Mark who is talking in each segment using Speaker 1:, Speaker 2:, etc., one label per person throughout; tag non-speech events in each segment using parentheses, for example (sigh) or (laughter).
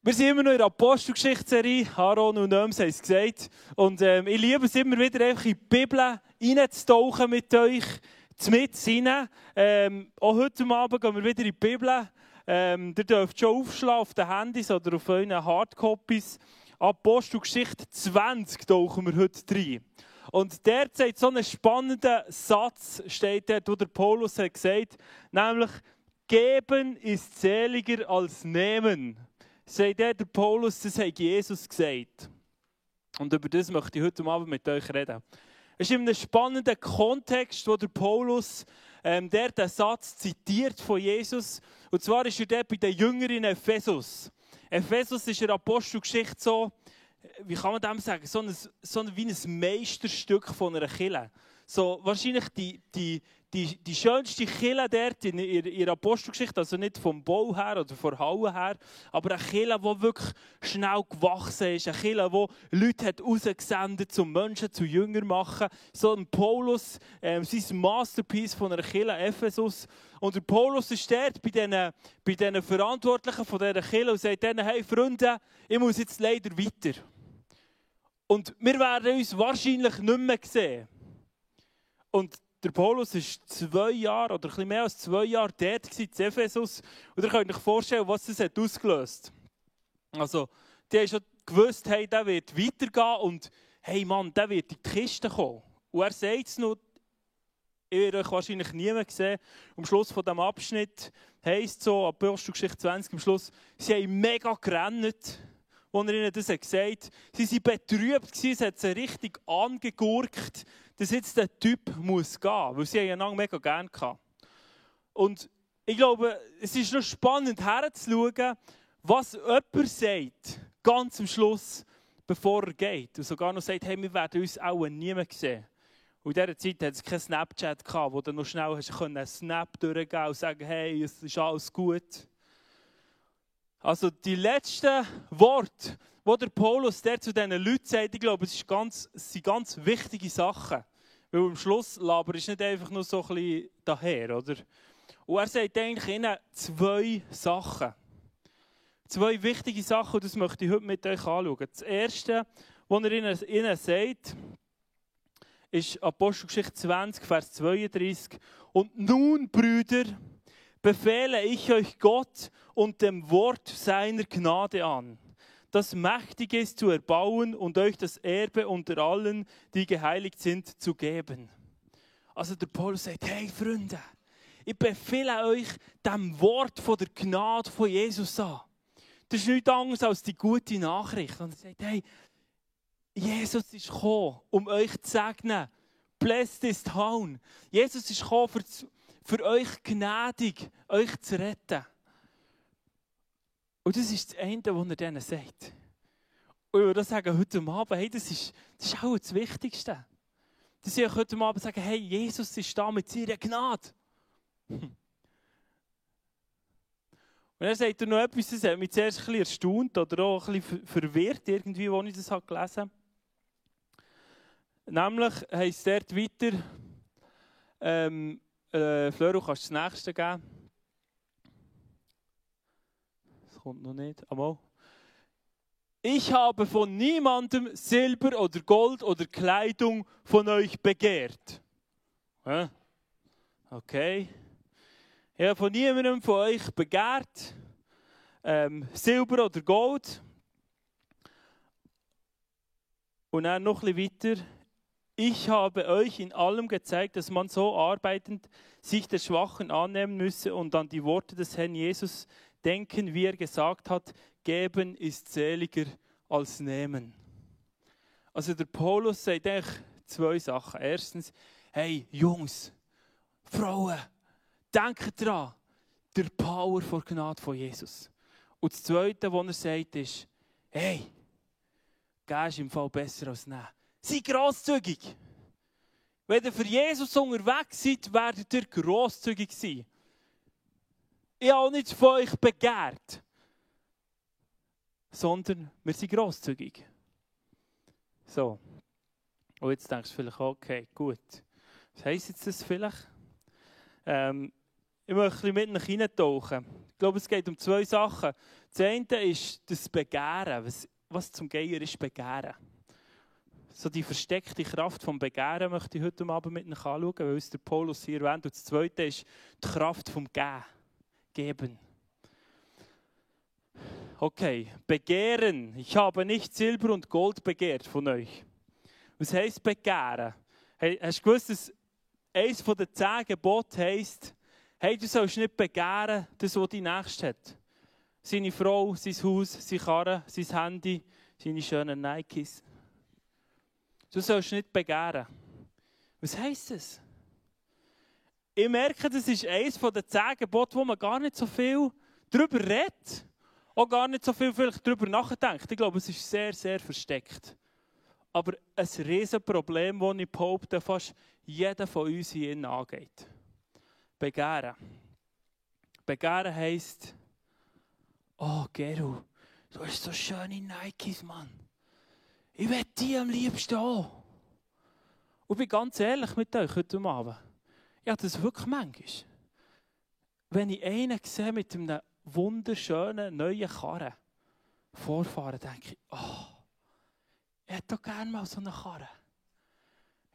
Speaker 1: Wir sind immer noch in der Apostelgeschichtsserie. Aaron und Nöms haben es gesagt. Und ähm, ich liebe es immer wieder, einfach in die Bibel reinzutauchen mit euch, mit hinein. Ähm, auch heute Abend gehen wir wieder in die Bibel. Ähm, ihr dürft schon aufschlagen auf den Handys oder auf euren Hardcopies. Apostelgeschichte 20 tauchen wir heute rein. Und derzeit so einen spannenden Satz steht dort, wo der Paulus hat gesagt, nämlich, geben ist seliger als nehmen sagt der Paulus, das hat Jesus gesagt. Und über das möchte ich heute Abend mit euch reden. Es ist in einem spannenden Kontext, wo der Paulus ähm, der den Satz zitiert von Jesus. Und zwar ist er dort bei den Jüngern in Ephesus. Ephesus ist in der Apostelgeschichte so, wie kann man dem sagen, so ein, so ein, wie ein Meisterstück von einer Kille. So, wahrscheinlich die, die, die, die schönste Kille dort in ihrer Apostelgeschichte, also nicht vom Bau her oder von Halle her, aber eine Kille, die wirklich schnell gewachsen ist, eine Kille, die Leute hat rausgesendet, um Menschen zu Jünger machen. So ein Paulus, ähm, sein Masterpiece von einer Kille Ephesus. Und der Paulus ist dort bei diesen, bei diesen Verantwortlichen von dieser Kille und sagt denen, hey Freunde, ich muss jetzt leider weiter. Und wir werden uns wahrscheinlich nicht mehr sehen. Und der Paulus war zwei Jahre oder ein mehr als zwei Jahre dort in Ephesus. Und ihr könnt euch vorstellen, was das ausgelöst hat. Also, die haben schon gewusst, hey, der wird weitergehen und hey Mann, der wird in die Kiste kommen. Und er sagt es noch, ich werde euch wahrscheinlich niemand sehen. Am Schluss von diesem Abschnitt heisst es so, Apostelgeschichte 20, am Schluss, sie haben mega gerannt, als er ihnen das gesagt hat. Sie waren betrübt, es hat sie richtig angegurkt dass jetzt der Typ muss gehen, weil sie ihn mega gerne hatten. Und ich glaube, es ist noch spannend herzuschauen, was jemand sagt, ganz am Schluss, bevor er geht. Und sogar noch sagt, hey, wir werden uns auch niemand sehen. Und in dieser Zeit hat es keinen Snapchat gehabt, wo du noch schnell hast einen Snap durchgehen und sagen, hey, es ist alles gut. Also die letzten Worte, wo der Paulus der zu diesen Leuten sagt, ich glaube, es, ist ganz, es sind ganz wichtige Sachen. Weil am Schluss Laber ist nicht einfach nur so ein bisschen daher, oder? Und er sagt eigentlich ihnen zwei Sachen. Zwei wichtige Sachen, und das möchte ich heute mit euch anschauen. Das erste, was er ihnen, ihnen sagt, ist Apostelgeschichte 20, Vers 32. Und nun, Brüder, befehle ich euch Gott und dem Wort seiner Gnade an das mächtig ist zu erbauen und euch das Erbe unter allen, die geheiligt sind, zu geben. Also der Paulus sagt, hey Freunde, ich befehle euch dem Wort von der Gnade von Jesus an. Das ist nichts anderes als die gute Nachricht. Und er sagt, hey, Jesus ist gekommen, um euch zu segnen. Blessed is town. Jesus ist gekommen, für, euch gnädig, euch zu retten. Und das ist das Ende, was er denen sagt. Und ich würde sagen, heute Abend, hey, das ist, das ist auch das Wichtigste. Dass ich heute Abend sagen, hey, Jesus ist da mit seiner Gnade. Und er sagt noch etwas, das hat mich zuerst ein bisschen erstaunt oder auch ein bisschen verwirrt, irgendwie, als ich das gelesen habe. Nämlich heisst es dort weiter, ähm, Flöro, kannst du das nächste geben? kommt noch nicht. Einmal. Ich habe von niemandem Silber oder Gold oder Kleidung von euch begehrt. Okay. Ich habe von niemandem von euch begehrt ähm, Silber oder Gold. Und dann noch ein weiter. Ich habe euch in allem gezeigt, dass man so arbeitend sich der Schwachen annehmen müsse und an die Worte des Herrn Jesus denken, wie er gesagt hat, geben ist seliger als nehmen. Also der Paulus sagt eigentlich zwei Sachen. Erstens, hey Jungs, Frauen, denkt dran, der Power vor Gnade von Jesus. Und das Zweite, was er sagt, ist, hey, geh ist im Fall besser als nehmen. Sei grosszügig. Wenn ihr für Jesus unterwegs seid, werdet ihr grosszügig sein. Ich habe nichts von euch begehrt, sondern wir sind grosszügig. So. Und jetzt denkst du vielleicht, okay, gut. Was heisst jetzt das vielleicht? Ähm, ich möchte mit euch reintauchen. Ich glaube, es geht um zwei Sachen. Das eine ist das Begehren. Was, was zum Geier ist Begehren? So die versteckte Kraft vom Begehren möchte ich heute Abend mit euch anschauen, weil es der Paulus hier erwähnt. Und das zweite ist die Kraft vom Gehen. Geben. Okay, begehren. Ich habe nicht Silber und Gold begehrt von euch. Was heisst begehren? Hey, hast du gewusst, dass eines der zehn Gebote heisst, hey, du sollst nicht begehren, das, was dein Nächste hat. Seine Frau, sein Haus, seine Karre, sein Handy, seine schönen Nikes. Du sollst nicht begehren. Was heisst das? Ich merke, das ist eines der zehn Gebote, wo man gar nicht so viel darüber redet. Auch gar nicht so viel vielleicht darüber nachdenkt. Ich glaube, es ist sehr, sehr versteckt. Aber ein riesen Problem, das ich behaupte, fast jeder von uns hier angeht. Begehren. Begehren heisst, oh Geru, du hast so schöne Nikes, Mann. Ich will die am liebsten auch. Und ich bin ganz ehrlich mit euch heute Abend. Ja, das wirklich manchmal. Wenn ich einen sehe mit einem wunderschönen neuen Karren vorfahren, denke ich, oh, ich hätte doch gerne mal so eine Karre.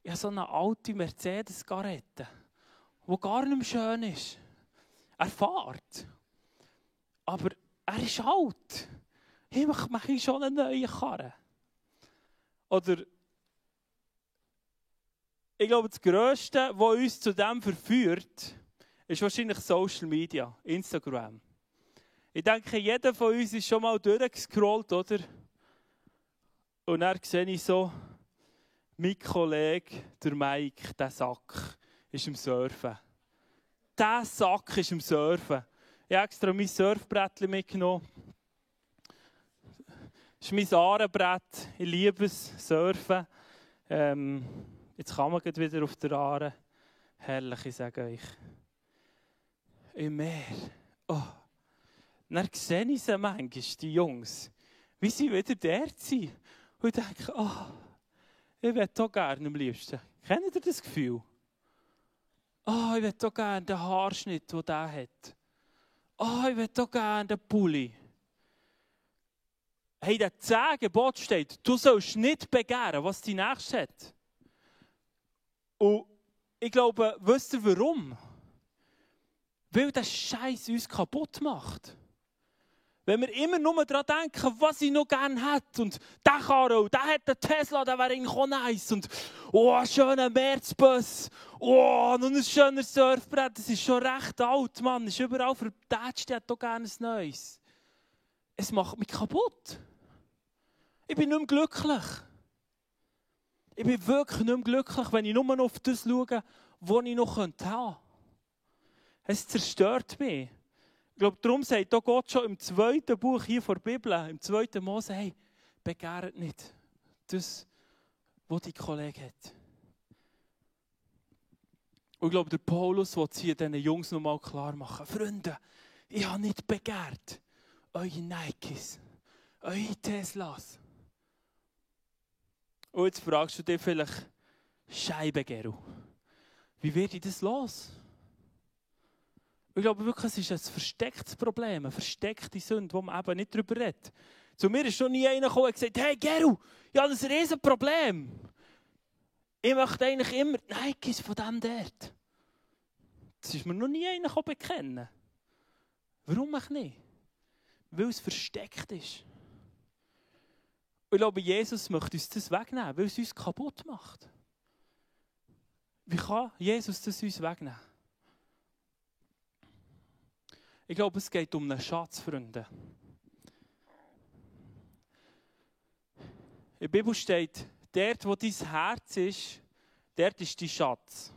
Speaker 1: Ich habe so eine alte Mercedes-Garette, die gar nicht mehr schön ist. Er fährt. Aber er ist alt. Ich mache schon eine neue Karre. Oder ich glaube, das Größte, was uns zu dem verführt, ist wahrscheinlich Social Media, Instagram. Ich denke, jeder von uns ist schon mal durchgescrollt, oder? Und dann sehe ich so, mein Kollege, der Mike, der Sack, ist im Surfen. Der Sack ist im Surfen. Ich habe extra mein Surfbrettchen mitgenommen. Ist mein Ahrenbrett. Ich liebe es, Surfen. Ähm, jetzt kann man wieder auf der Aare. Herrlich, ich sage euch. Im Meer. Oh. Dann sehe ich sie manchmal, die Jungs, wie sie wieder dort sind. Und ich denke, oh, ich würde doch gerne am liebsten. Kennt ihr das Gefühl? Oh, ich würde doch gerne den Haarschnitt, den der hat. Oh, ich würde doch gerne den Pulli. Hey, der 10 Gebot steht, du sollst nicht begehren, was die Nächste hat. Und ich glaube, wisst ihr warum? Weil der Scheiß uns kaputt macht. Wenn wir immer nur daran denken, was ich noch gerne hätte. Und der Karo, der hat einen Tesla, der wäre eigentlich auch nice. Und oh, schöner Märzbus. Oh, noch ein schöner Surfbrett. Das ist schon recht alt, Mann. Ist überall vertätscht, der hat doch gerne ein neues. Es macht mich kaputt. Ich bin nicht mehr glücklich. Ich bin wirklich nicht mehr glücklich, wenn ich nur noch auf das schaue, was ich noch haben könnte. Es zerstört mich. Ich glaube, darum sagt auch Gott schon im zweiten Buch hier vor der Bibel, im zweiten Mose, hey, begehrt nicht das, was dein Kollege hat. Und ich glaube, der Paulus will hier diesen Jungs nochmal klar machen. Freunde, ich habe nicht begehrt eure Nikes, eure Teslas. Und jetzt fragst du dich vielleicht, Scheibe, Geru, wie werde ich das los? Ich glaube wirklich, es ist ein verstecktes Problem, eine versteckte Sünde, wo man eben nicht darüber redet. Zu mir ist schon nie einer gekommen und gesagt, hey Geru, ich habe ein riesen Problem. Ich möchte eigentlich immer die Nikes von dem dort. Das ist mir noch nie einer bekennen. Warum ich nicht? Weil es versteckt ist. Ich glaube, Jesus möchte uns das wegnehmen, weil es uns kaputt macht. Wie kann Jesus das uns wegnehmen? Ich glaube, es geht um einen Schatz, Freunde. In der Bibel steht, dort, wo dein Herz ist, dort ist dein Schatz.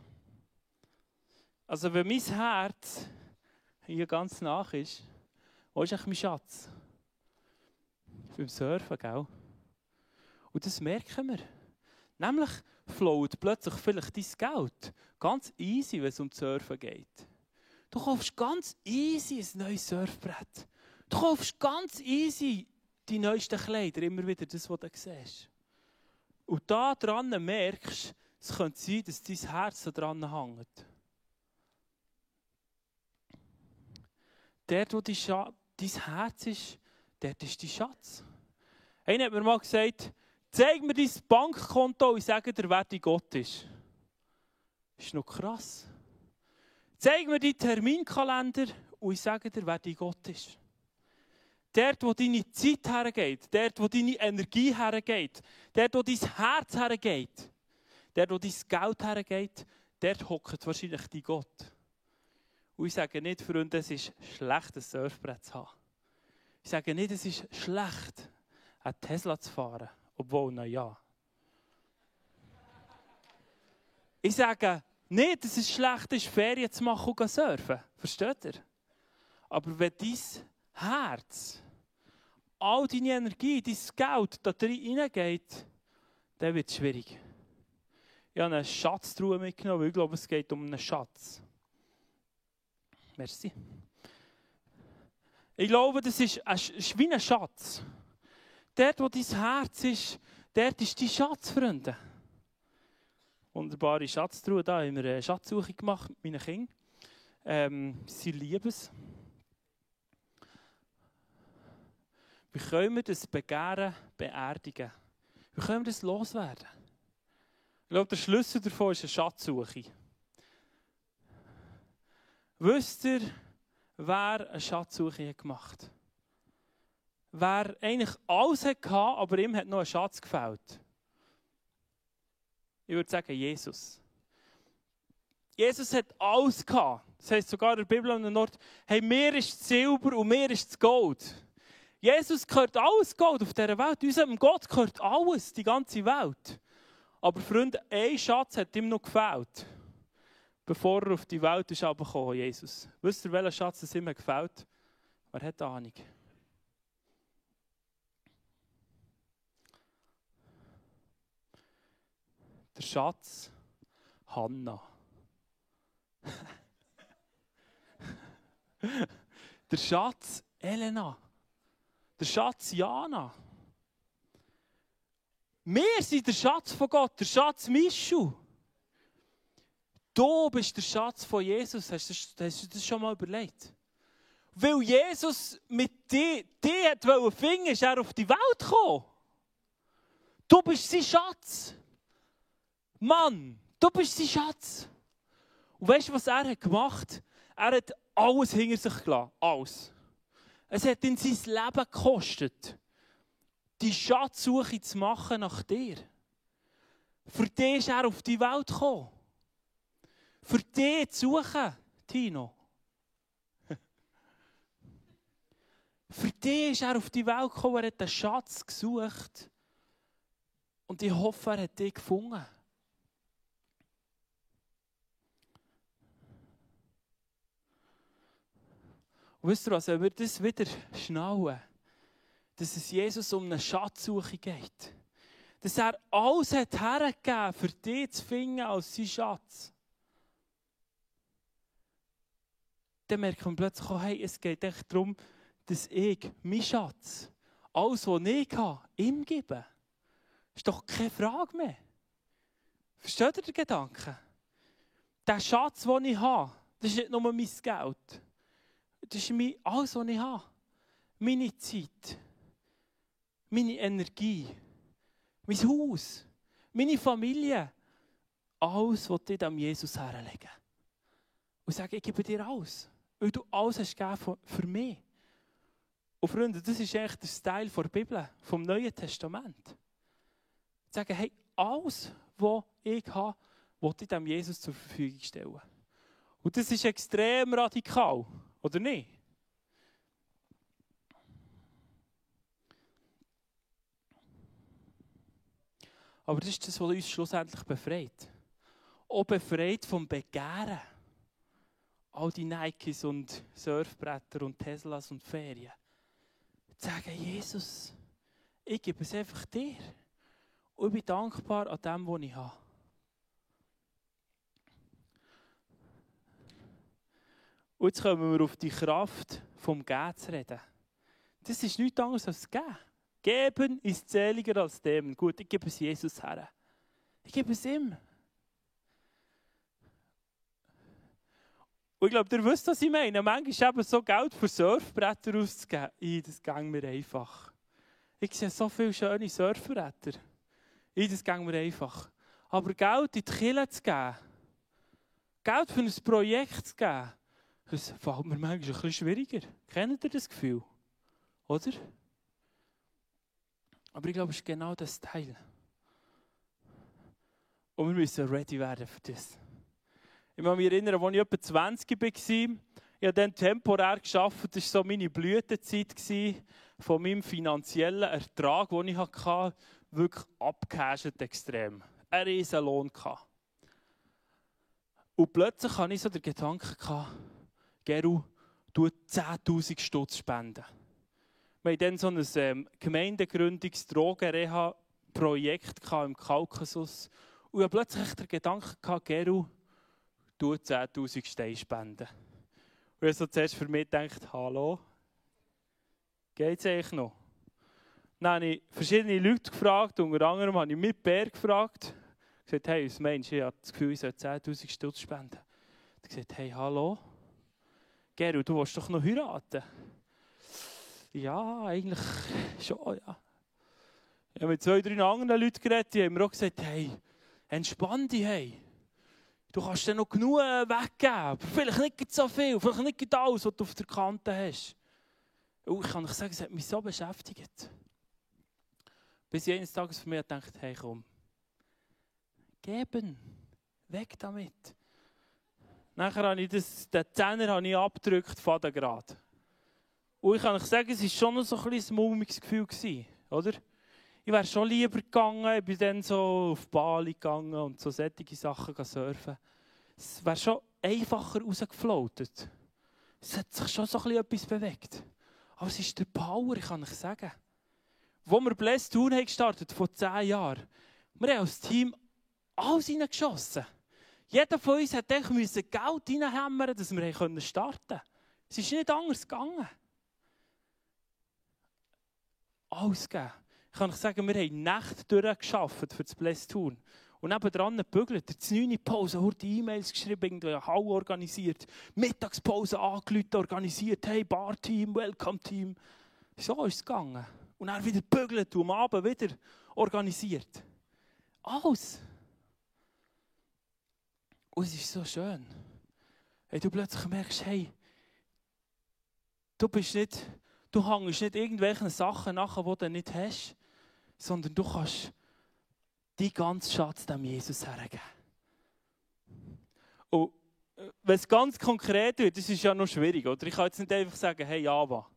Speaker 1: Also wenn mein Herz hier ganz nach ist, wo ist eigentlich mein Schatz? Beim Surfen, gell? Und das merken wir. Nämlich flowt plötzlich vielleicht dein Geld ganz easy, wenn es um Surfen geht. Du kaufst ganz easy ein neues Surfbrett. Du kaufst ganz easy die neuesten Kleider, immer wieder das, was du siehst. Und da dran merkst, es könnte sein, dass dein Herz da dran hängt. dort, wo dein Herz ist, dort ist dein Schatz. Einer hat mir mal gesagt, zeig mir dein Bankkonto und sage dir, wer dein Gott ist. Ist noch krass. Zeig mir deinen Terminkalender und ich sage dir, wer dein Gott ist. Dort, wo deine Zeit hergeht, dort, wo deine Energie hergeht, dort, wo dein Herz hergeht, dort, wo dein Geld hergeht, dort hockt wahrscheinlich dein Gott. Und ich sage nicht, Freunde, es ist schlecht, ein Surfbrett zu haben. Ich sage nicht, es ist schlecht, einen Tesla zu fahren, obwohl, na ja. Ich sage nicht, es ist schlecht, ist Ferien zu machen und zu surfen. Versteht ihr? Aber wenn dein Herz, all deine Energie, dein Geld da reingeht, dann wird es schwierig. Ich habe eine Schatztruhe mitgenommen, weil ich glaube, es geht um einen Schatz. Merci. Ich glaube, das ist, ein, ist wie ein Schatz. Dort, wo dein Herz ist, dort ist dein Schatz, Freunde. Wunderbare Schatztruhe. Da haben wir eine Schatzsuche gemacht mit meinen Kindern. Ähm, sie lieben es. Wie können wir das Begehren beerdigen? Wie können wir das loswerden? Ich glaube, der Schlüssel davon ist eine Schatzsuche. Wisst ihr, wer eine Schatzsuche gemacht hat? Wer eigentlich alles hatte, aber ihm hat noch ein Schatz gefällt. Ich würde sagen, Jesus. Jesus hat alles gehabt. Das heißt sogar in der Bibel an der Nord, hey, mir ist Silber und mir ist das Gold. Jesus gehört alles Gold auf dieser Welt. Unserem Gott gehört alles, die ganze Welt. Aber Freunde, ein Schatz hat ihm noch gefällt. Bevor er auf die Welt ist gekommen, Jesus. Wisst ihr, welcher Schatz es ihm gefällt? Wer hat Ahnung? Der Schatz Hanna. Der Schatz Elena. Der Schatz Jana. Wir sind der Schatz von Gott, der Schatz Mischu. Du bist der Schatz von Jesus. Hast du, hast du das schon mal überlegt? Weil Jesus mit dir, dir hat ist er auf die Welt gekommen. Du bist sein Schatz. Mann, du bist sein Schatz. Und weißt du, was er hat gemacht? Er hat alles hinter sich gelassen. Alles. Es hat ihn sein Leben gekostet, die Schatzsuche zu machen nach dir. Für dich ist er auf die Welt gekommen. Für dich zu suchen, Tino. (laughs) Für dich ist er auf die Welt gekommen, er hat einen Schatz gesucht. Und ich hoffe, er hat dich gefunden. Wisst ihr was, wenn wir das wieder schnallen, dass es Jesus um eine Schatzsuche geht, dass er alles hat hergegeben, für dich zu finden als sein Schatz, dann merkt man plötzlich, oh, hey, es geht echt darum, dass ich, mein Schatz, alles, was ich habe, ihm gebe. Ist doch keine Frage mehr. Versteht ihr den Gedanken? Der Schatz, den ich habe, das ist nicht nur mein Geld. Das ist mein, alles, was ich habe. Meine Zeit, meine Energie, mein Haus, meine Familie. Alles, was ich dem Jesus herlegen. Und sage, ich gebe dir alles. Weil du alles hast gegeben für mich. Und Freunde, das ist eigentlich der Style der Bibel, vom Neuen Testament. Sagen, hey, alles, was ich habe, wollte ich dem Jesus zur Verfügung stellen. Und das ist extrem radikal. Oder nicht? Aber das ist das, was uns schlussendlich befreit. Auch befreit vom Begehren. All die Nikes und Surfbretter und Teslas und Ferien. Zu sagen, Jesus, ich gebe es einfach dir. Und ich bin dankbar an dem, was ich habe. Und jetzt kommen wir auf die Kraft vom Gehen zu reden. Das ist nichts anderes als Geben. Geben ist zähliger als dem. Gut, ich gebe es Jesus her. Ich gebe es ihm. Und ich glaube, ihr wisst, was ich meine. Manchmal eben so Geld für Surfbretter auszugeben, ich, das ging mir einfach. Ich sehe so viele schöne Surfbretter. Ich, das ging mir einfach. Aber Geld in die Kille zu geben, Geld für ein Projekt zu geben, das fällt mir manchmal ein bisschen schwieriger. Kennt ihr das Gefühl? Oder? Aber ich glaube, es ist genau das Teil. Und wir müssen ready werden für das. Ich kann mich erinnern, als ich etwa 20 war, ich habe dann temporär geschafft. Das war so meine Blütezeit von meinem finanziellen Ertrag, den ich hatte, wirklich abgehascht extrem. Ein riesen Lohn. Und plötzlich hatte ich so den Gedanken, Geru, du 10'000 Stutz spenden. Wir hatten dann so ein ähm, Gemeindegründungs-Drogenreha-Projekt im Kaukasus. Und ich hatte plötzlich den Gedanken, Geru, du 10'000 Steine spenden. Und ich so zuerst für mich gedacht, hallo, geht es eigentlich noch? Dann habe ich verschiedene Leute gefragt, unter anderem habe ich mit Bär gefragt. Ich gesagt, hey, was meinst du? Ich habe das Gefühl, ich soll 10'000 Stutz spenden. Ich habe gesagt, hey, hallo, Geru, du willst doch noch heiraten? Ja, eigentlich schon, ja. Ich habe mit zwei, drei anderen Leuten geredet, die haben mir auch gesagt, hey, entspann dich, hey. Du kannst dir noch genug weggeben, aber vielleicht nicht so viel, vielleicht nicht alles, was du auf der Kante hast. Und ich kann euch sagen, es hat mich so beschäftigt. Bis ich eines Tages für mich gedacht hey komm, geben, weg damit. Nachher habe ich das, den Zehner habe ich abgedrückt, Fadengrad. Und ich kann euch sagen, es war schon noch so ein bisschen mulmiges Gefühl, oder? Ich wäre schon lieber gegangen, ich bin dann so auf Bali gegangen und so solche Sachen surfen. Es wäre schon einfacher rausgefloatet. Es hat sich schon so etwas bewegt. Aber es ist der Power, ich kann euch sagen. Wo wir Blessed Tour haben gestartet, vor zehn Jahren, wir haben als Team alles reingeschossen. Jeder von uns hat Geld reinhämmern, dass wir starten konnten. Es ist nicht anders gegangen. Alles gegeben. Ich kann euch sagen, wir haben Nächte durchgearbeitet für das Tour. Und nebenan gebügelt, der 9. Pause, hat E-Mails geschrieben, irgendwie eine Halle organisiert, Mittagspause angelüht, organisiert, hey, Bar-Team, Welcome-Team. So ist es gegangen. Und dann wieder bügelt und am Abend wieder organisiert. Alles. Und es ist so schön. Hey, du plötzlich merkst, hey, du bist nicht, du hängst nicht irgendwelchen Sachen nach, die du nicht hast, sondern du kannst die ganze Schatz dem Jesus hergeben. Und äh, wenn es ganz konkret wird, das ist ja noch schwierig, oder? Ich kann jetzt nicht einfach sagen, hey, Java,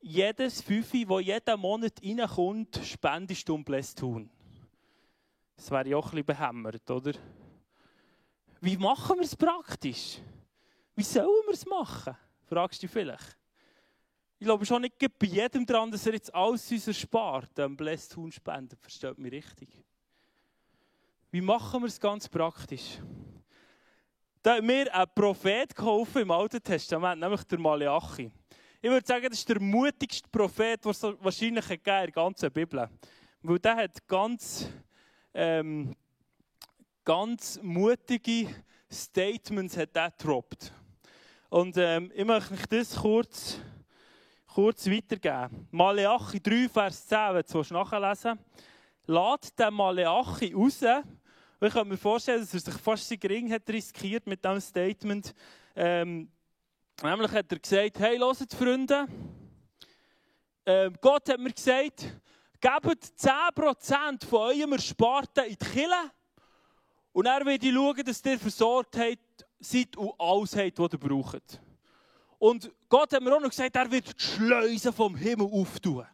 Speaker 1: jedes Fünfe, das jeden Monat reinkommt, spendest du um Blessed tun. Das wäre ja auch ein bisschen behämmert, oder? Wie machen wir es praktisch? Wie sollen wir es machen? Fragst du vielleicht. Ich glaube schon nicht bei jedem dran, dass er jetzt alles unser spart, dem Blessed Huhn spendet. Versteht mich richtig. Wie machen wir es ganz praktisch? Da hat mir ein Prophet geholfen im Alten Testament, nämlich der Malachi. Ich würde sagen, das ist der mutigste Prophet, den es wahrscheinlich in der ganzen Bibel Weil der hat ganz, ähm, ganz mutige Statements hat er gedroppt. Und ähm, ich möchte euch das kurz, kurz weitergeben. Malachi 3, Vers 10, wenn du nachlesen Lad den Malachi raus. ich kann mir vorstellen, dass er sich fast sein Ring hat riskiert mit diesem Statement. Ähm, Nämlich hat er gesagt, hey, hört Freunde, ähm, Gott hat mir gesagt, gebt 10% von eurem Ersparten in die Kille und er wird schauen, dass ihr versorgt seid und alles habt, was ihr braucht. Und Gott hat mir auch noch gesagt, er wird die Schleusen vom Himmel auftun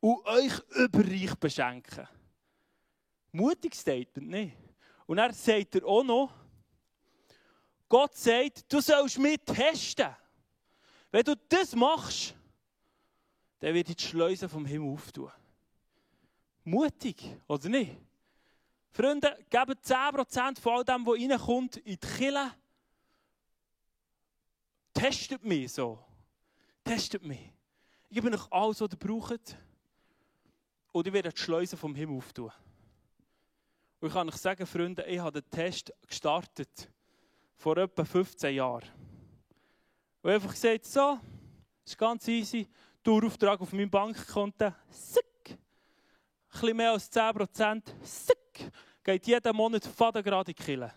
Speaker 1: und euch überreich beschenken. Mutig Statement, nicht? Und er sagt er auch noch, Gott sagt, du sollst mich testen. Wenn du das machst, dann wird die Schleuse vom Himmel auftun. Mutig, oder nicht? Freunde, geben 10% von all dem, was reinkommt, in die Kille. Testet mich so. Testet mich. Ich gebe euch alles, was ihr braucht. Und ich werde die Schleuse vom Himmel auftun. Und ich kann euch sagen, Freunde, ich habe den Test gestartet vor etwa 15 Jahren. Und einfach gesagt, so, ist ganz easy, Dauerauftrag auf meinem Bankkonto, sick. Ein bisschen mehr als 10%, sick. Geht jeden Monat faden gerade in die Kille.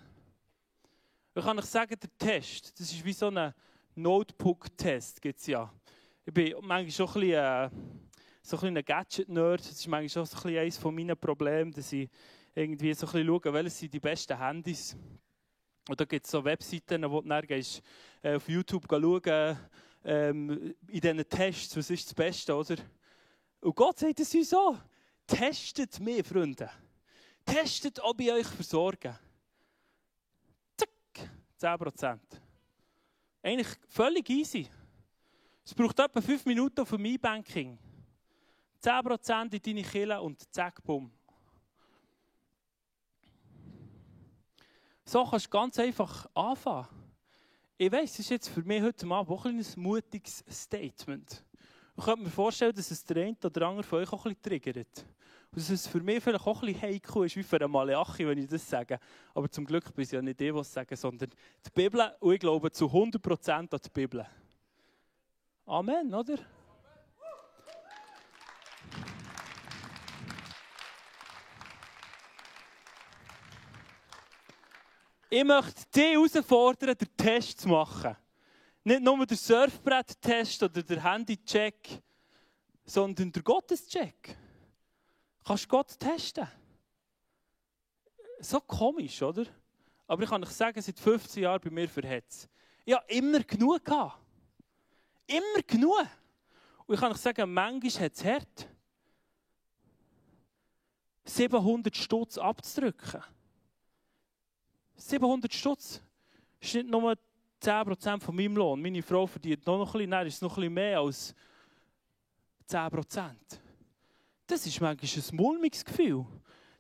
Speaker 1: Ich kann euch sagen, der Test, das ist wie so ein Notebook-Test, gibt es ja. Ich bin manchmal schon ein bisschen, äh, so ein, ein Gadget-Nerd. Das ist manchmal schon so ein eines von meinen Problemen, dass ich irgendwie so ein bisschen schaue, welche sind die besten Handys. Und da gibt es so Webseiten, wo du dann gehst, äh, auf YouTube schauen, ähm, in diesen Tests, was ist das Beste, oder? Und Gott sagt es so, testet mich, Freunde. Testet, ob ich euch versorge. Zack, 10%. Eigentlich völlig easy. Es braucht etwa 5 Minuten für mein Banking. 10% in deine Kille und zack, bumm. So kannst du ganz einfach anfangen. Ich weiß, es ist jetzt für mich heute Abend auch ein mutiges Statement. Ich könnte mir vorstellen, dass es der eine oder andere von euch auch ein bisschen triggert. Und es für mich vielleicht auch ein bisschen heikel ist, wie für einen Malachi, wenn ich das sage. Aber zum Glück bin ich ja nicht ich, was sagen, sondern die Bibel. Und ich glaube zu 100% an die Bibel. Amen, oder? Ich möchte dich herausfordern, den Test zu machen. Nicht nur den Surfbrett-Test oder den Handy-Check, sondern den Gottescheck. Kannst Gott testen? So komisch, oder? Aber ich kann euch sagen, seit 15 Jahren bei mir verhetzt. Ich habe immer genug gehabt. Immer genug. Und ich kann euch sagen, manchmal hat es hart. 700 Stutz abzudrücken. 700 Stutz ist nicht nur 10% von meinem Lohn. Meine Frau verdient noch ein bisschen, nein, ist noch ein bisschen mehr als 10%. Das ist manchmal ein mulmiges Gefühl.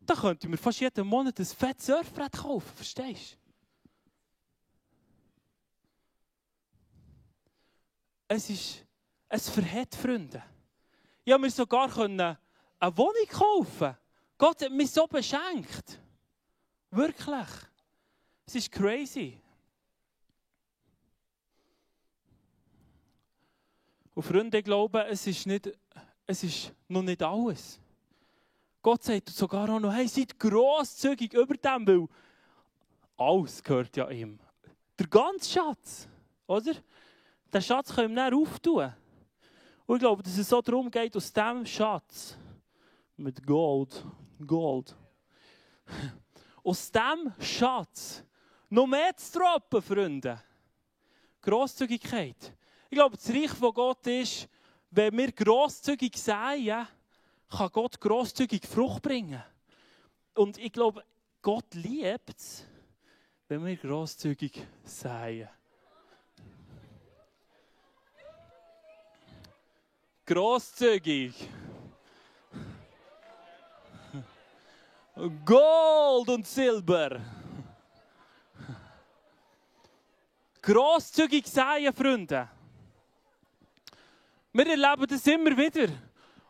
Speaker 1: Da könnte mir fast jeden Monat ein fettes Surfbrett kaufen, verstehst du? Es ist, es verhält Freunde. Ich konnte mir sogar eine Wohnung kaufen. Gott hat mich so beschenkt. Wirklich. Es ist crazy. Und Freunde, ich glaube, es ist, nicht, es ist noch nicht alles. Gott sagt sogar auch noch, hey, seid grosszügig über dem, weil alles gehört ja ihm. Der ganze Schatz, oder? Den Schatz können wir dann auftun. Und ich glaube, dass es so darum geht, aus diesem Schatz, mit Gold, Gold, aus diesem Schatz noch mehr zu droppen, Freunde. Grosszügigkeit. Ich glaube, das Reich von Gott ist, wenn wir grosszügig säen, kann Gott grosszügig Frucht bringen. Und ich glaube, Gott liebt es, wenn wir grosszügig säen. Grosszügig. Gold und Silber. Grosszügig sein, Freunde. Wir erleben das immer wieder.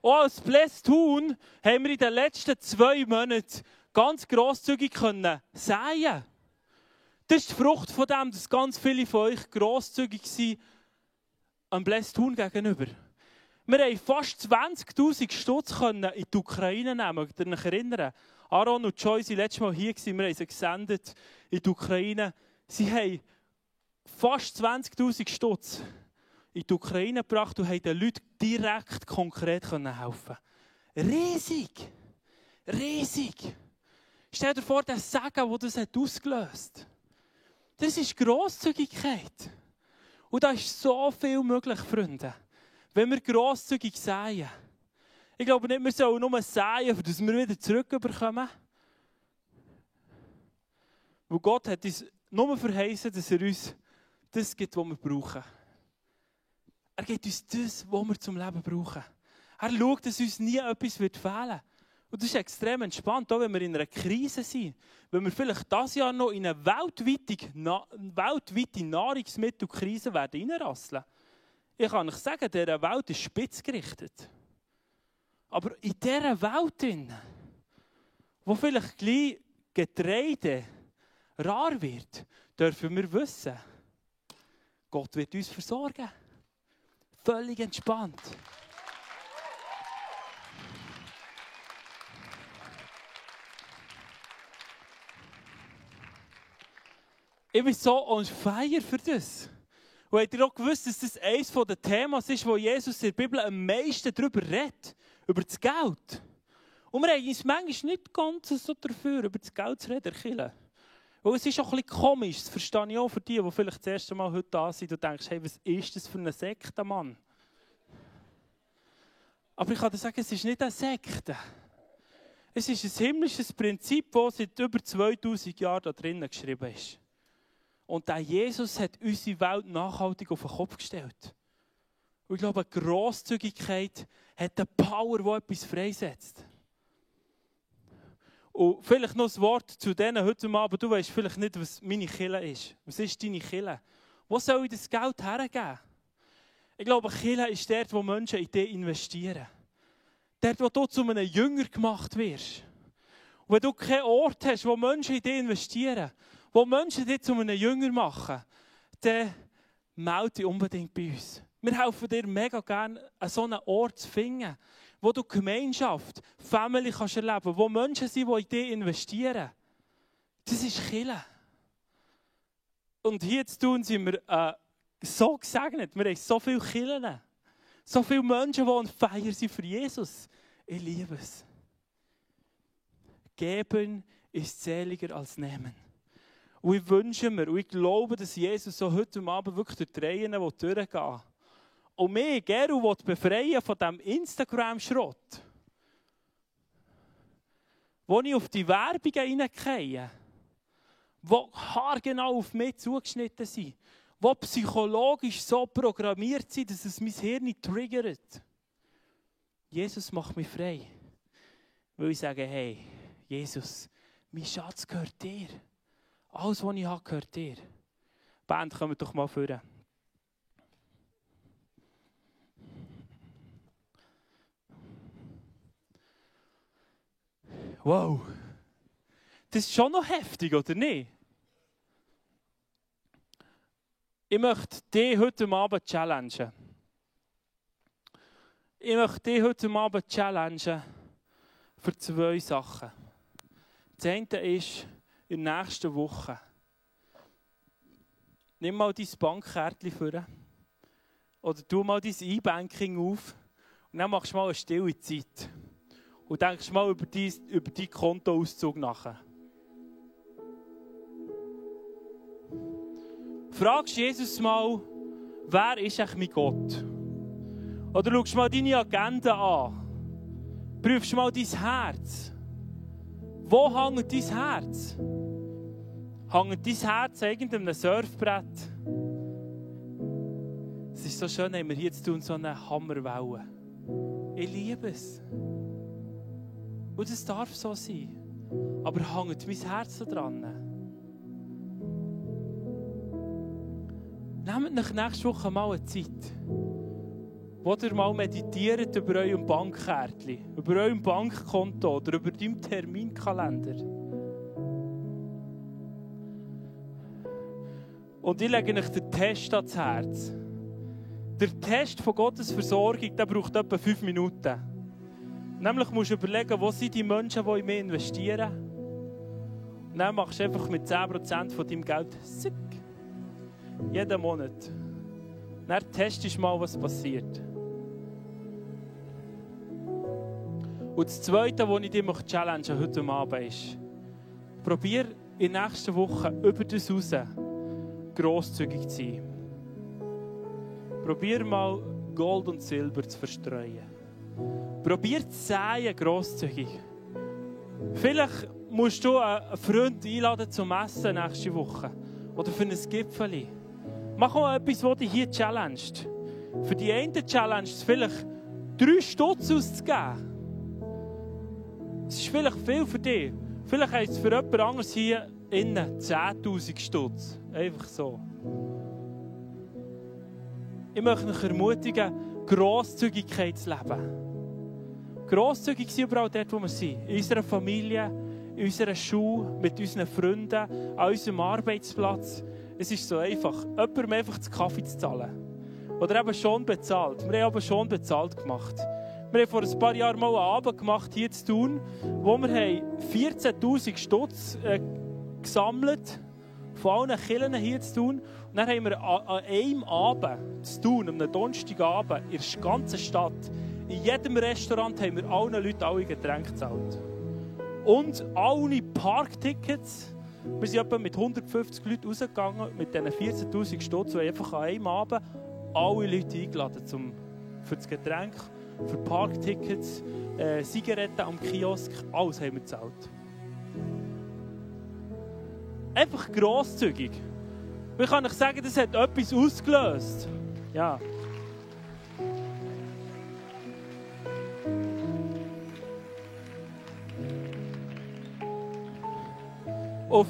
Speaker 1: Auch als Blästun haben wir in den letzten zwei Monaten ganz grosszügig können säen. Das ist die Frucht von dem, dass ganz viele von euch grosszügig sind am Blästun gegenüber. Wir haben fast 20.000 Stutz in die Ukraine nehmen. Könnt ihr euch erinnern? Aaron und Joyce waren letztes Mal hier, wir haben sie gesendet in die Ukraine. Sie haben fast 20.000 Stutz in die Ukraine gebracht und haben den Leuten direkt konkret helfen Riesig! Riesig! Stell dir vor, der Segen, das hat ausgelöst hat. Das ist Grosszügigkeit. Und da ist so viel möglich, Freunde. Wenn wir grosszügig säen. Ich glaube nicht, wir sollen nur säen, dass wir wieder zurückbekommen. Weil Gott hat uns nur verheißen, dass er uns das gibt, was wir brauchen. Er gibt uns das, was wir zum Leben brauchen. Er schaut, dass uns nie etwas fehlen wird. Und das ist extrem entspannt, auch wenn wir in einer Krise sind. Wenn wir vielleicht das Jahr noch in eine weltweite, Nahrungsmittelkrise werden reinrasseln. Ich kann euch sagen, dieser Welt ist spitz gerichtet. Aber in dieser Welt, wo vielleicht gleich Getreide rar wird, dürfen wir wissen, Gott wird uns versorgen. Völlig entspannt. Ich bin so on fire für das. Und habt ihr auch gewusst, dass das eines der Themen ist, wo Jesus in der Bibel am meisten darüber redet? Über das Geld. Und wir haben uns manchmal nicht ganz so dafür, über das Geld zu reden, Kirche. Weil es ist auch ein bisschen komisch, das verstehe ich auch für die, die vielleicht das erste Mal heute da sind und denkst, hey, was ist das für eine Sekte, Mann? Aber ich kann dir sagen, es ist nicht eine Sekte. Es ist ein himmlisches Prinzip, das seit über 2000 Jahren da drinnen geschrieben ist. Und der Jesus hat unsere Welt nachhaltig auf den Kopf gestellt. Und ich glaube, Grosszügigkeit hat eine Power, die etwas freisetzt. Und vielleicht noch ein Wort zu denen heute Abend. Du weißt vielleicht nicht, was meine Kille ist. Was ist deine Kille? Wo soll ich das Geld hergeben? Ich glaube, Kille ist dort, wo Menschen in dich investieren. Dort, wo du zu einem Jünger gemacht wirst. Und wenn du keinen Ort hast, wo Menschen in dich investieren, wo Menschen dich zu einem Jünger machen, dann melde dich unbedingt bei uns. Wir helfen dir mega gerne, an so einen Ort zu finden, wo du Gemeinschaft, Family kannst erleben, wo Menschen sind, die in dich investieren. Das ist Kille. Und hier zu tun sind wir äh, so gesegnet. Wir haben so viele Killen. So viele Menschen, die on feier sind für Jesus. Ich liebe es. Geben ist seliger als nehmen. Und ich wünsche mir, und ich glaube, dass Jesus so heute Abend wirklich durch die Reihen durchgehen will. Und mich, Geru, befreien von diesem Instagram-Schrott. Wo ich auf die Werbungen reingehe, die haargenau auf mich zugeschnitten sind, die psychologisch so programmiert sind, dass es mein Hirn triggert. Jesus macht mich frei. Weil ich sage, hey, Jesus, mein Schatz gehört dir. Alles, was ich habe, gehört dir. Band, kommt doch mal führen. Wow. Das ist schon noch heftig, oder nicht? Ich möchte dich heute Abend challengen. Ich möchte dich heute Abend challengen für zwei Sachen. Das eine ist, in der nächsten Woche, nimm mal dein Bankkärtchen vor oder tu mal dein E-Banking auf und dann machst du mal eine stille Zeit und denkst mal über deinen über dein Kontoauszug nach. Fragst Jesus mal, wer ist eigentlich mein Gott? Oder schaust mal deine Agenda an. Prüfst mal dein Herz. Wo hängt dein Herz? Hängt dein Herz irgendeinem Surfbrett? Es ist so schön, haben wir hier zu tun, so eine Hammerwelle. Ich liebe es. Und es darf so sein. Aber hängt mein Herz so dran? Nehmt euch nächste Woche mal eine Zeit, wo ihr mal meditiert über eurem Bankkärtchen, über eurem Bankkonto oder über deinem Terminkalender. Und ich lege euch den Test ans Herz. Der Test von Gottes Versorgung der braucht etwa fünf Minuten. Nämlich musst du überlegen, wo sind die Menschen, die in mich investieren. Und dann machst du einfach mit 10% von deinem Geld sick. Jeden Monat. Dann testest du mal, was passiert. Und das Zweite, was ich dir challenge heute Abend ist, probier in der nächsten Woche über das raus grosszügig zu sein. Probier mal Gold und Silber zu verstreuen. Probiert säen grosszügig. Vielleicht musst du einen Freund einladen zum Essen nächste Woche. Oder für ein Gipfel. Mach auch etwas, das dich hier challenged. Für die eine Challenge ist vielleicht, drei Stutz auszugeben. Es ist vielleicht viel für dich. Vielleicht heißt es für jemand anderes hier innen 10.000 Stutz. Einfach so. Ich möchte euch ermutigen, Grosszügigkeit zu leben. Grosszügig sein überall dort, wo wir sind. In unserer Familie, in unserer Schule, mit unseren Freunden, an unserem Arbeitsplatz. Es ist so einfach, jemandem einfach den Kaffee zu zahlen. Oder eben schon bezahlt. Wir haben aber schon bezahlt gemacht. Wir haben vor ein paar Jahren mal einen Abend gemacht, hier zu tun, wo wir 14'000 Stutz äh, gesammelt von allen Kirchen hier zu tun. Und dann haben wir an, an einem Abend zu tun, am Donnerstagabend, in der ganzen Stadt, in jedem Restaurant haben wir allen Leuten alle Getränke gezahlt. Und alle Parktickets, wir sind etwa mit 150 Leuten rausgegangen, mit diesen 14'000 Stutz, und einfach an einem Abend alle Leute eingeladen zum, für das Getränk, für Parktickets, äh, Zigaretten am Kiosk, alles haben wir gezahlt. Einfach grosszügig. Ich kann euch sagen, das hat etwas ausgelöst. Ja. Auf,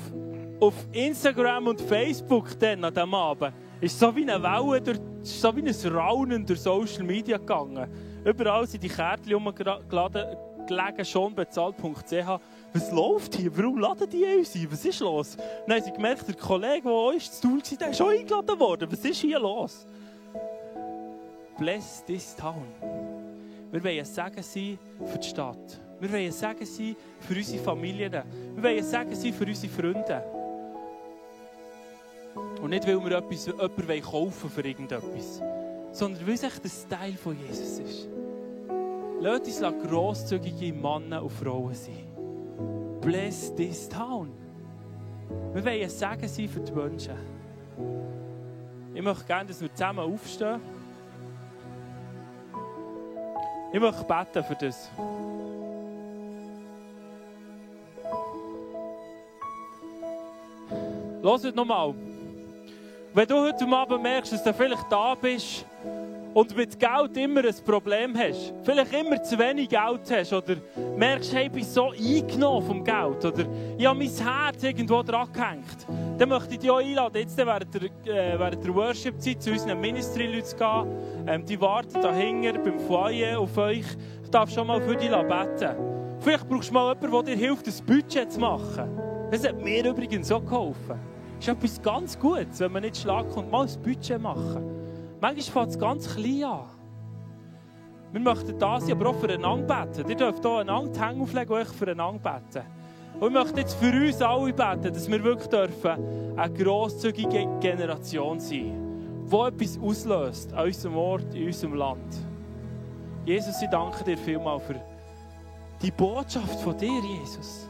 Speaker 1: auf Instagram und Facebook dann an diesem Abend ist so wie eine Welle, durch, so wie ein Raunen durch Social Media gegangen. Überall sind die Kärtchen umgelegen, schon bezahlt.ch. Was läuft hier? Warum laden die uns ein? Was ist los? Dann haben sie gemerkt, der Kollege, der uns zu tun war, der ist schon eingeladen worden. Was ist hier los? Bless this town. Wir wollen ein Segen sein für die Stadt. Wir wollen ein Segen sein für unsere Familien. Wir wollen ein Segen sein für unsere Freunde. Und nicht, weil wir etwas, jemanden kaufen für irgendetwas, sondern weil es echt der Style von Jesus ist. Lasst uns grosszügige Männer und Frauen sein. Bless this town. Wir wollen ein Segen sein für die Menschen. Ich möchte gerne, dass wir zusammen aufstehen. Ich möchte beten für das. Hört nochmal. Wenn du heute Abend merkst, dass du vielleicht da bist und mit Geld immer ein Problem hast, vielleicht immer zu wenig Geld hast oder merkst, hey, ich bin so eingenommen vom Geld oder ich habe mein Herz irgendwo dran gehängt, dann möchte ich dich auch einladen, jetzt während der, äh, während der Worship-Zeit zu unseren Ministry-Leuten zu gehen. Ähm, die warten dahinter beim Foyer auf euch. Du darfst schon mal für dich beten. Vielleicht brauchst du mal jemanden, der dir hilft, das Budget zu machen. Das hat mir übrigens auch geholfen ist etwas ganz Gutes, wenn man nicht schlag kommt, mal ein Budget machen. Manchmal fängt es ganz klein an. Wir möchten da sein, aber auch füreinander beten. Ihr dürft hier einander die Hände auflegen und euch füreinander beten. Und ich möchte jetzt für uns alle beten, dass wir wirklich dürfen eine grosszügige Generation sein, die etwas auslöst an unserem Ort, in unserem Land. Jesus, ich danke dir vielmals für die Botschaft von dir, Jesus.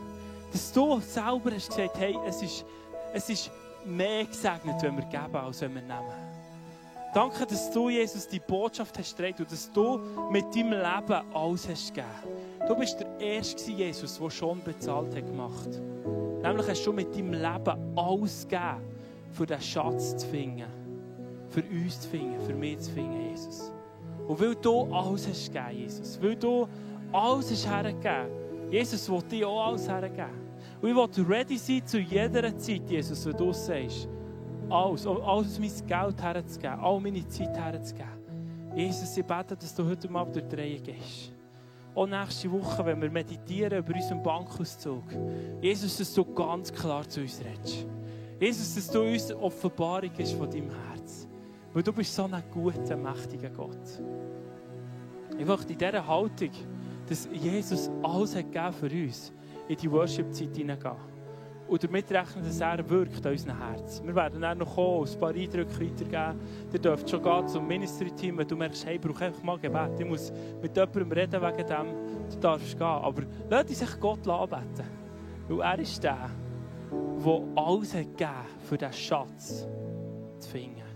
Speaker 1: Dass du selber hast gesagt, hey, es ist es ist mehr gesegnet, wenn wir geben, als wenn wir nehmen. Danke, dass du, Jesus, die Botschaft hast gedreht und dass du mit deinem Leben alles hast gegeben. Du bist der Erste, Jesus, der schon bezahlt hat gemacht. Nämlich hast du mit deinem Leben alles gegeben, für diesen Schatz zu finden. Für uns zu finden, für mich zu finden, Jesus. Und weil du alles hast gegeben, Jesus, weil du alles hast hergegeben, Jesus will dir auch alles hergeben. Und ich will ready sein zu jeder Zeit, Jesus, wenn du sagst, alles, alles mein Geld herzugeben, all meine Zeit herzugeben. Jesus, ich bete, dass du heute mal durch die Reihe gehst. Auch nächste Woche, wenn wir meditieren über unseren Bankauszug. Jesus, dass du ganz klar zu uns redest. Jesus, dass du uns Offenbarung ist von deinem Herz. Weil du bist so ein guter, mächtiger Gott. Ich möchte in dieser Haltung, dass Jesus alles hat für uns in die Worship-Zeit hineingehen. Und damit rechnen, dass er wirkt an unserem Herz. Wir werden dann noch kommen, ein paar Eindrücke weitergeben. Ihr dürft schon gehen zum Ministry-Team, wenn du merkst, hey, ich brauche einfach mal Gebet. Ich muss mit jemandem reden wegen dem. Du darfst gehen. Aber lass sich Gott anbeten. Weil er ist der, der alles hat gegeben, für diesen Schatz zu finden.